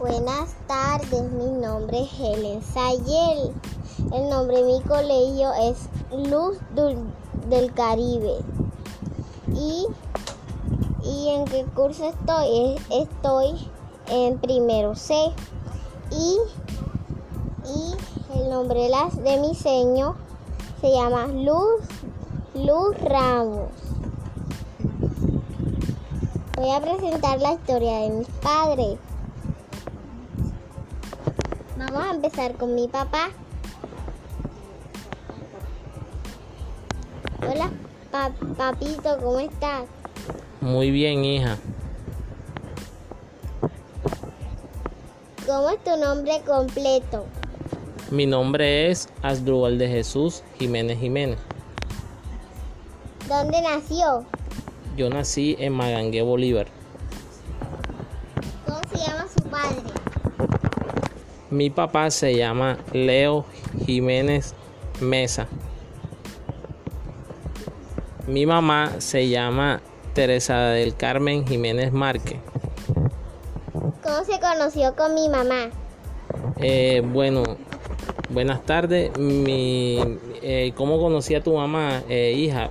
Buenas tardes, mi nombre es Helen Sayel. El nombre de mi colegio es Luz del Caribe. ¿Y, ¿Y en qué curso estoy? Estoy en primero C. Y, y el nombre de, mi seño se llama Luz, Luz Ramos. Voy a presentar la historia de mis padres. Vamos a empezar con mi papá. Hola, papito, ¿cómo estás? Muy bien, hija. ¿Cómo es tu nombre completo? Mi nombre es Asdrúbal de Jesús Jiménez Jiménez. ¿Dónde nació? Yo nací en Magangué, Bolívar. Mi papá se llama Leo Jiménez Mesa. Mi mamá se llama Teresa del Carmen Jiménez Márquez. ¿Cómo se conoció con mi mamá? Eh, bueno, buenas tardes. Mi, eh, ¿Cómo conocí a tu mamá, eh, hija?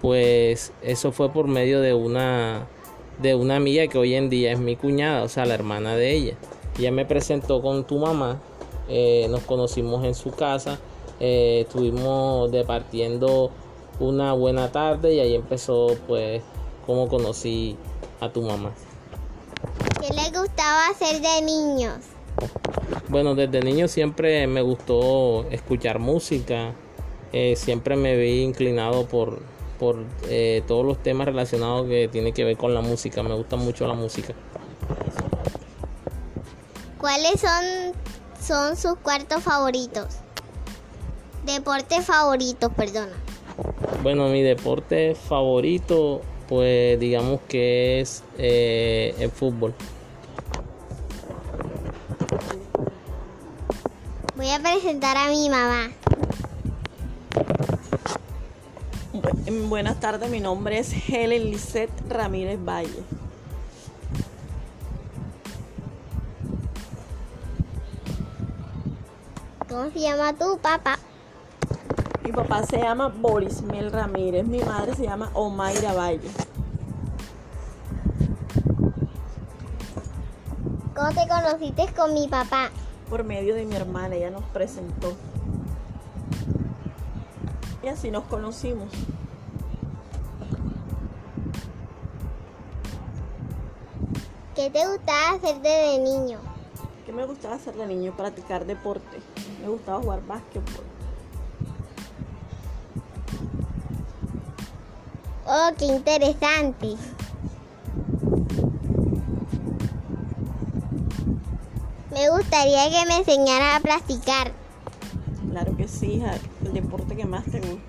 pues eso fue por medio de una de una amiga que hoy en día es mi cuñada, o sea, la hermana de ella. Ella me presentó con tu mamá, nos conocimos en su casa, estuvimos departiendo una buena tarde y ahí empezó pues cómo conocí a tu mamá. ¿Qué le gustaba hacer de niños? Bueno, desde niño siempre me gustó escuchar música, eh, siempre me vi inclinado por, por eh, todos los temas relacionados que tienen que ver con la música, me gusta mucho la música. ¿Cuáles son, son sus cuartos favoritos? Deportes favoritos, perdona. Bueno, mi deporte favorito, pues digamos que es eh, el fútbol. Voy a presentar a mi mamá. Buenas tardes, mi nombre es Helen Lisette Ramírez Valle. ¿Cómo se llama tu papá? Mi papá se llama Boris Mel Ramírez, mi madre se llama Omaira Valle. ¿Cómo te conociste con mi papá? Por medio de mi hermana, ella nos presentó. Y así nos conocimos. ¿Qué te gustaba hacer de niño? ¿Qué me gustaba hacer de niño? Practicar deporte. Me gustaba jugar básquetbol. Oh, qué interesante. Me gustaría que me enseñara a practicar. Claro que sí, hija. El deporte que más te gusta.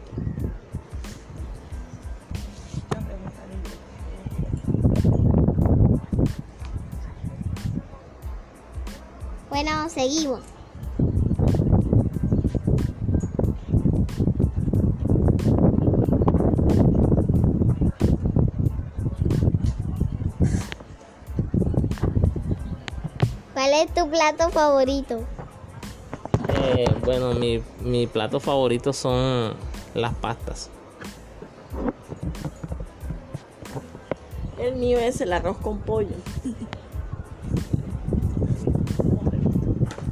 Bueno, seguimos. ¿Cuál es tu plato favorito? Eh, bueno, mi, mi plato favorito son las pastas. El mío es el arroz con pollo.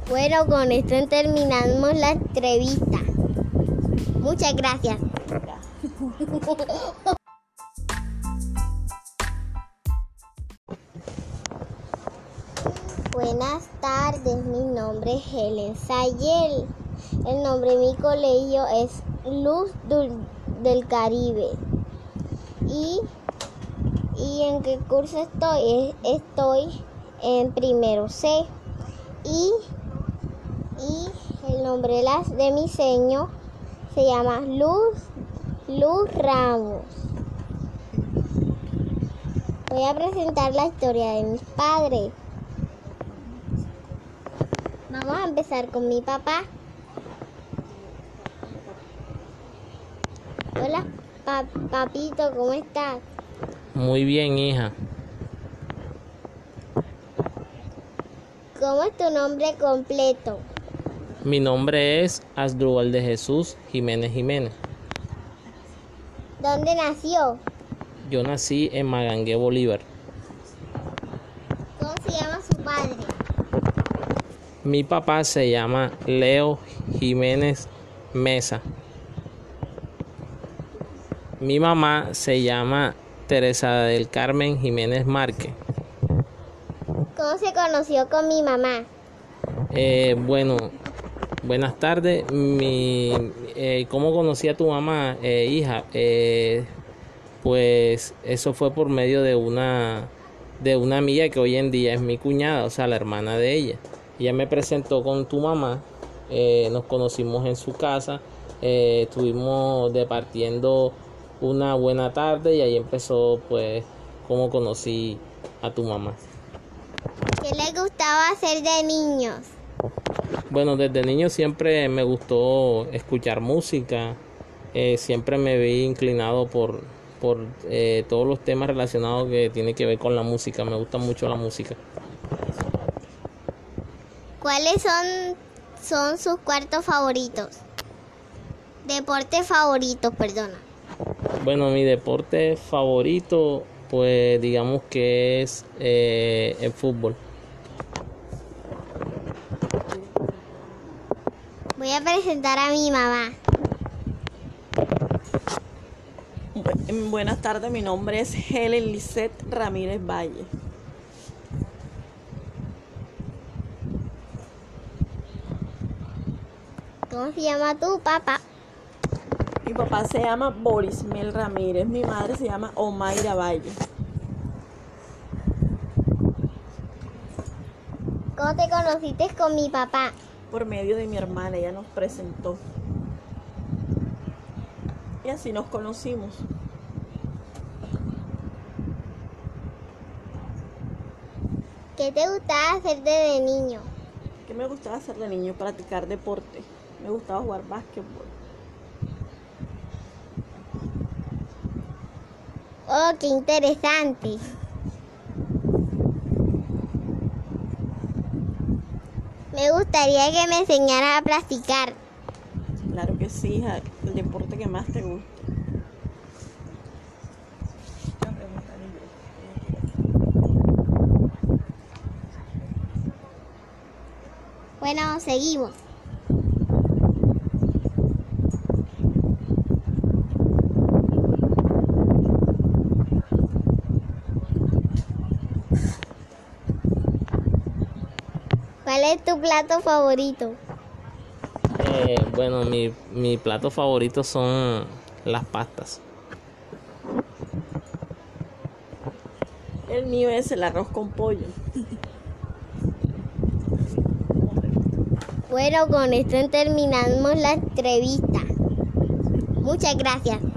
Bueno, con esto terminamos la entrevista. Muchas gracias. Buenas tardes, mi nombre es Helen Sayel. El nombre de mi colegio es Luz del Caribe. ¿Y, ¿Y en qué curso estoy? Estoy en primero C. Y, y el nombre de, de mi seño se llama Luz, Luz Ramos. Voy a presentar la historia de mis padres. Vamos a empezar con mi papá. Hola, papito, ¿cómo estás? Muy bien, hija. ¿Cómo es tu nombre completo? Mi nombre es Asdrúbal de Jesús Jiménez Jiménez. ¿Dónde nació? Yo nací en Magangué, Bolívar. ¿Cómo se llama su padre? Mi papá se llama Leo Jiménez Mesa. Mi mamá se llama Teresa del Carmen Jiménez Márquez. ¿Cómo se conoció con mi mamá? Eh, bueno, buenas tardes. Mi, eh, ¿Cómo conocí a tu mamá, eh, hija? Eh, pues eso fue por medio de una de una amiga que hoy en día es mi cuñada, o sea, la hermana de ella. Ella me presentó con tu mamá, eh, nos conocimos en su casa, eh, estuvimos departiendo una buena tarde y ahí empezó pues cómo conocí a tu mamá. ¿Qué le gustaba hacer de niños? Bueno, desde niño siempre me gustó escuchar música, eh, siempre me vi inclinado por, por eh, todos los temas relacionados que tienen que ver con la música, me gusta mucho la música. ¿Cuáles son, son sus cuartos favoritos? Deportes favoritos, perdona. Bueno, mi deporte favorito, pues digamos que es eh, el fútbol. Voy a presentar a mi mamá. Bu- Buenas tardes, mi nombre es Helen Lisette Ramírez Valle. ¿Cómo se llama tu papá? Mi papá se llama Boris Mel Ramírez, mi madre se llama Omaira Valle. ¿Cómo te conociste con mi papá? Por medio de mi hermana, ella nos presentó. Y así nos conocimos. ¿Qué te gustaba hacer de niño? ¿Qué me gustaba hacer de niño? Practicar deporte. Me gustaba jugar básquetbol. Oh, qué interesante. Me gustaría que me enseñara a practicar. Claro que sí, hija, el deporte que más te guste. Bueno, seguimos. ¿Cuál es tu plato favorito? Eh, bueno, mi, mi plato favorito son las pastas. El mío es el arroz con pollo. Bueno, con esto terminamos la entrevista. Muchas gracias.